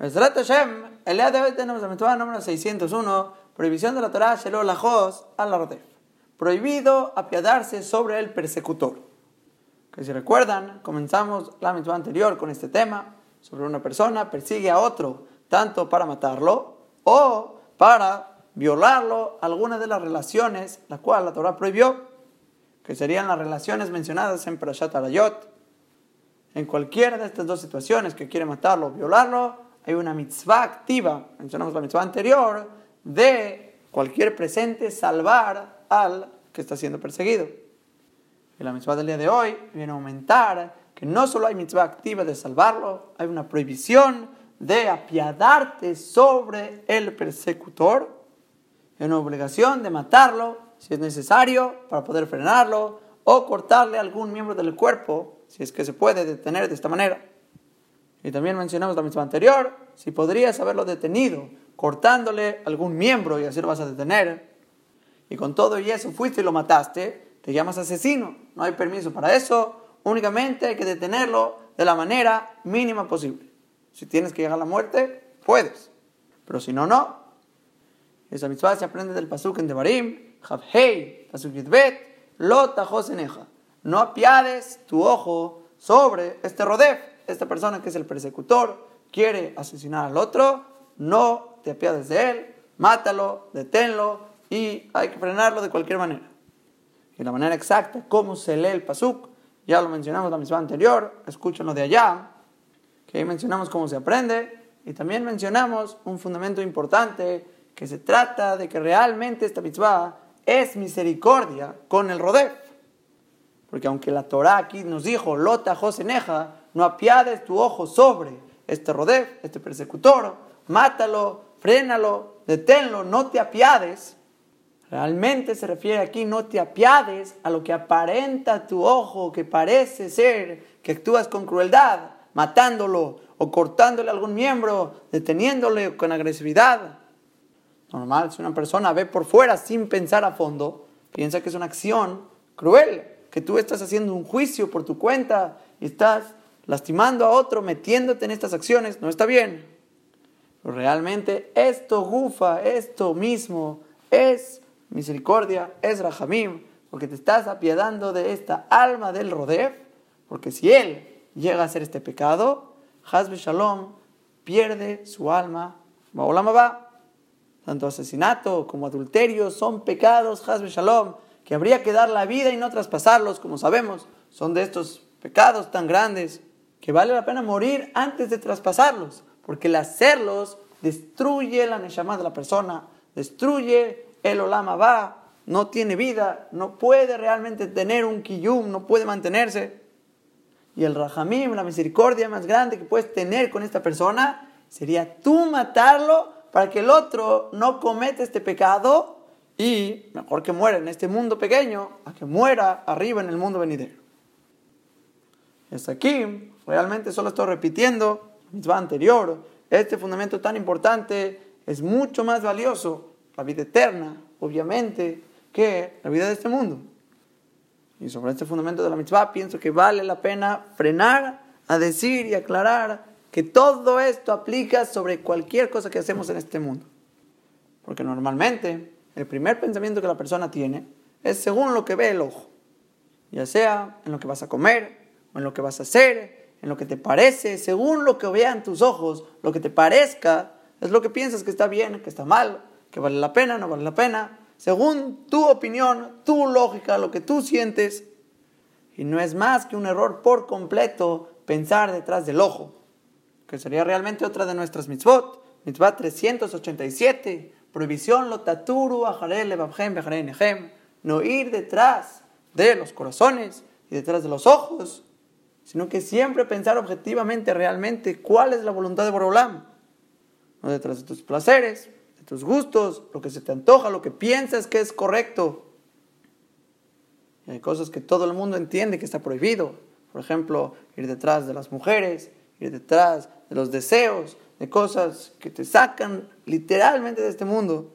Mesrat Hashem, el día de hoy tenemos la mitzvah número 601, prohibición de la Torah, Shelo Lajos, al Rodef. Prohibido apiadarse sobre el persecutor. Que si recuerdan, comenzamos la mitzvah anterior con este tema, sobre una persona persigue a otro, tanto para matarlo o para violarlo, alguna de las relaciones, la cual la Torah prohibió, que serían las relaciones mencionadas en Parashat Arayot. En cualquiera de estas dos situaciones que quiere matarlo o violarlo, hay una mitzvah activa, mencionamos la mitzvah anterior, de cualquier presente salvar al que está siendo perseguido. Y la mitzvah del día de hoy viene a aumentar que no solo hay mitzvah activa de salvarlo, hay una prohibición de apiadarte sobre el persecutor, hay una obligación de matarlo si es necesario para poder frenarlo o cortarle algún miembro del cuerpo si es que se puede detener de esta manera. Y también mencionamos la misma anterior, si podrías haberlo detenido cortándole algún miembro y así lo vas a detener, y con todo y eso fuiste y lo mataste, te llamas asesino. No hay permiso para eso, únicamente hay que detenerlo de la manera mínima posible. Si tienes que llegar a la muerte, puedes, pero si no, no. Esa mitzvah se aprende del pasuk en Devarim, Javhei, pasuk Yitbet, Lota Joseneja. No apiades tu ojo sobre este rodef esta persona que es el persecutor quiere asesinar al otro, no te apiades de él, mátalo, deténlo y hay que frenarlo de cualquier manera. Y la manera exacta, cómo se lee el pasuk, ya lo mencionamos en la misma anterior, escúchenlo de allá, que ahí mencionamos cómo se aprende y también mencionamos un fundamento importante que se trata de que realmente esta mitzvah es misericordia con el rodef. Porque aunque la Torah aquí nos dijo, Lota Joseneja, no apiades tu ojo sobre este rodef, este persecutor, mátalo, frénalo, deténlo, no te apiades. Realmente se refiere aquí, no te apiades a lo que aparenta tu ojo, que parece ser que actúas con crueldad, matándolo o cortándole algún miembro, deteniéndole con agresividad. Normal, si una persona ve por fuera sin pensar a fondo, piensa que es una acción cruel, que tú estás haciendo un juicio por tu cuenta y estás lastimando a otro, metiéndote en estas acciones, no está bien. Pero realmente esto gufa, esto mismo es misericordia, es rahamim, porque te estás apiadando de esta alma del Rodef, porque si él llega a hacer este pecado, Hazbe Shalom pierde su alma. va. Tanto asesinato como adulterio son pecados, Hazbe Shalom, que habría que dar la vida y no traspasarlos, como sabemos, son de estos pecados tan grandes que vale la pena morir antes de traspasarlos, porque el hacerlos destruye la neshama de la persona, destruye el olama va, no tiene vida, no puede realmente tener un kiyum, no puede mantenerse. Y el rahamim, la misericordia más grande que puedes tener con esta persona, sería tú matarlo para que el otro no cometa este pecado y mejor que muera en este mundo pequeño a que muera arriba en el mundo venidero. Es aquí, realmente solo estoy repitiendo la misma anterior. Este fundamento tan importante es mucho más valioso, la vida eterna, obviamente, que la vida de este mundo. Y sobre este fundamento de la mitzvah pienso que vale la pena frenar a decir y aclarar que todo esto aplica sobre cualquier cosa que hacemos en este mundo. Porque normalmente el primer pensamiento que la persona tiene es según lo que ve el ojo, ya sea en lo que vas a comer, o en lo que vas a hacer, en lo que te parece, según lo que vean tus ojos, lo que te parezca, es lo que piensas que está bien, que está mal, que vale la pena, no vale la pena, según tu opinión, tu lógica, lo que tú sientes. Y no es más que un error por completo pensar detrás del ojo, que sería realmente otra de nuestras mitzvot. Mitzvah 387, prohibición lo taturu no ir detrás de los corazones y detrás de los ojos sino que siempre pensar objetivamente realmente cuál es la voluntad de Borolam. No detrás de tus placeres, de tus gustos, lo que se te antoja, lo que piensas que es correcto. Hay cosas que todo el mundo entiende que está prohibido. Por ejemplo, ir detrás de las mujeres, ir detrás de los deseos, de cosas que te sacan literalmente de este mundo.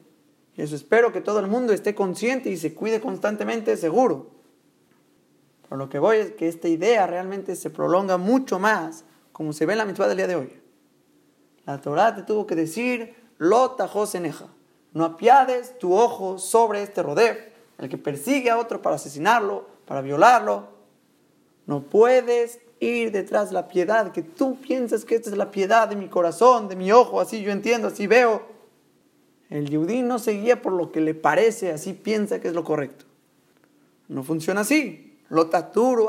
Y eso espero que todo el mundo esté consciente y se cuide constantemente seguro. Pero lo que voy es que esta idea realmente se prolonga mucho más, como se ve en la mitzvah del día de hoy. La Torah te tuvo que decir, lo tajos eneja. No apiades tu ojo sobre este rodef, el que persigue a otro para asesinarlo, para violarlo. No puedes ir detrás de la piedad, que tú piensas que esta es la piedad de mi corazón, de mi ojo, así yo entiendo, así veo. El yudí no se guía por lo que le parece, así piensa que es lo correcto. No funciona así. Lo taturo,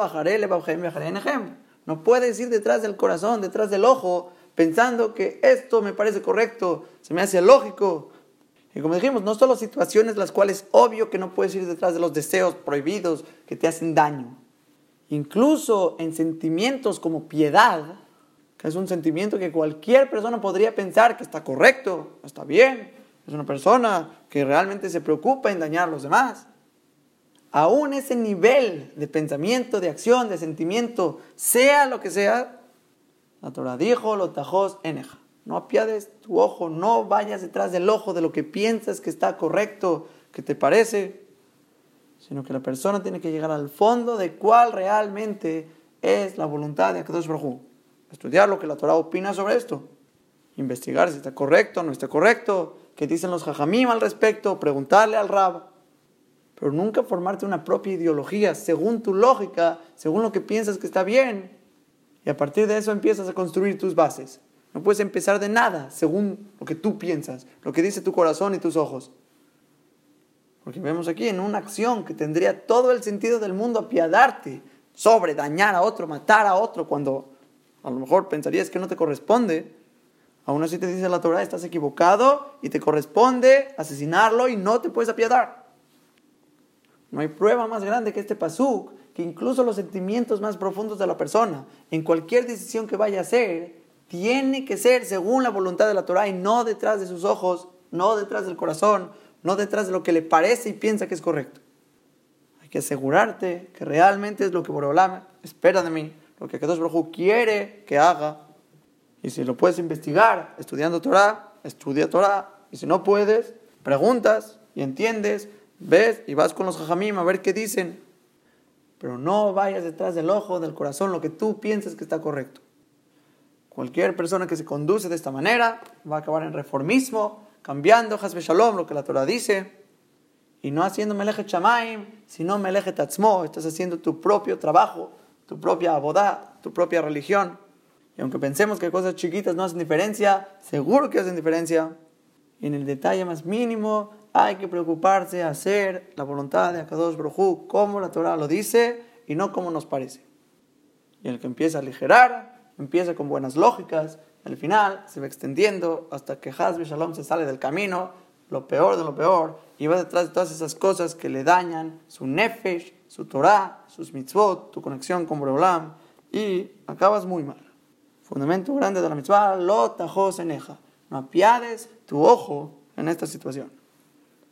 No puedes ir detrás del corazón, detrás del ojo, pensando que esto me parece correcto, se me hace lógico. Y como dijimos, no solo situaciones las cuales obvio que no puedes ir detrás de los deseos prohibidos que te hacen daño. Incluso en sentimientos como piedad, que es un sentimiento que cualquier persona podría pensar que está correcto, está bien, es una persona que realmente se preocupa en dañar a los demás. Aún ese nivel de pensamiento, de acción, de sentimiento, sea lo que sea, la Torah dijo, lo tajos eneja. No apiades tu ojo, no vayas detrás del ojo de lo que piensas que está correcto, que te parece, sino que la persona tiene que llegar al fondo de cuál realmente es la voluntad de Akadosh Baruj Estudiar lo que la Torah opina sobre esto. Investigar si está correcto o no está correcto, qué dicen los jajamim al respecto, preguntarle al rab. Pero nunca formarte una propia ideología según tu lógica, según lo que piensas que está bien. Y a partir de eso empiezas a construir tus bases. No puedes empezar de nada según lo que tú piensas, lo que dice tu corazón y tus ojos. Porque vemos aquí en una acción que tendría todo el sentido del mundo apiadarte sobre dañar a otro, matar a otro, cuando a lo mejor pensarías que no te corresponde. Aún así te dice la Torah, estás equivocado y te corresponde asesinarlo y no te puedes apiadar. No hay prueba más grande que este pasuk, que incluso los sentimientos más profundos de la persona, en cualquier decisión que vaya a hacer, tiene que ser según la voluntad de la Torah y no detrás de sus ojos, no detrás del corazón, no detrás de lo que le parece y piensa que es correcto. Hay que asegurarte que realmente es lo que Borolam espera de mí, lo que Kadosh Baruj quiere que haga. Y si lo puedes investigar estudiando Torah, estudia Torah. Y si no puedes, preguntas y entiendes, ves y vas con los jajamim a ver qué dicen. Pero no vayas detrás del ojo, del corazón, lo que tú piensas que está correcto. Cualquier persona que se conduce de esta manera va a acabar en reformismo, cambiando Hasbe Shalom, lo que la Torah dice, y no haciendo Meleje Chamaim, sino Meleje Tatzmo, estás haciendo tu propio trabajo, tu propia abodá, tu propia religión. Y aunque pensemos que cosas chiquitas no hacen diferencia, seguro que hacen diferencia. En el detalle más mínimo hay que preocuparse hacer la voluntad de Akadosh Brojú, como la Torah lo dice y no como nos parece. Y el que empieza a aligerar, empieza con buenas lógicas, al final se va extendiendo hasta que Hazbe Shalom se sale del camino, lo peor de lo peor, y va detrás de todas esas cosas que le dañan su nefesh, su Torah, sus mitzvot, tu conexión con Boreolam, y acabas muy mal. Fundamento grande de la mitzvah, lo tajos eneja. No apiades tu ojo en esta situación.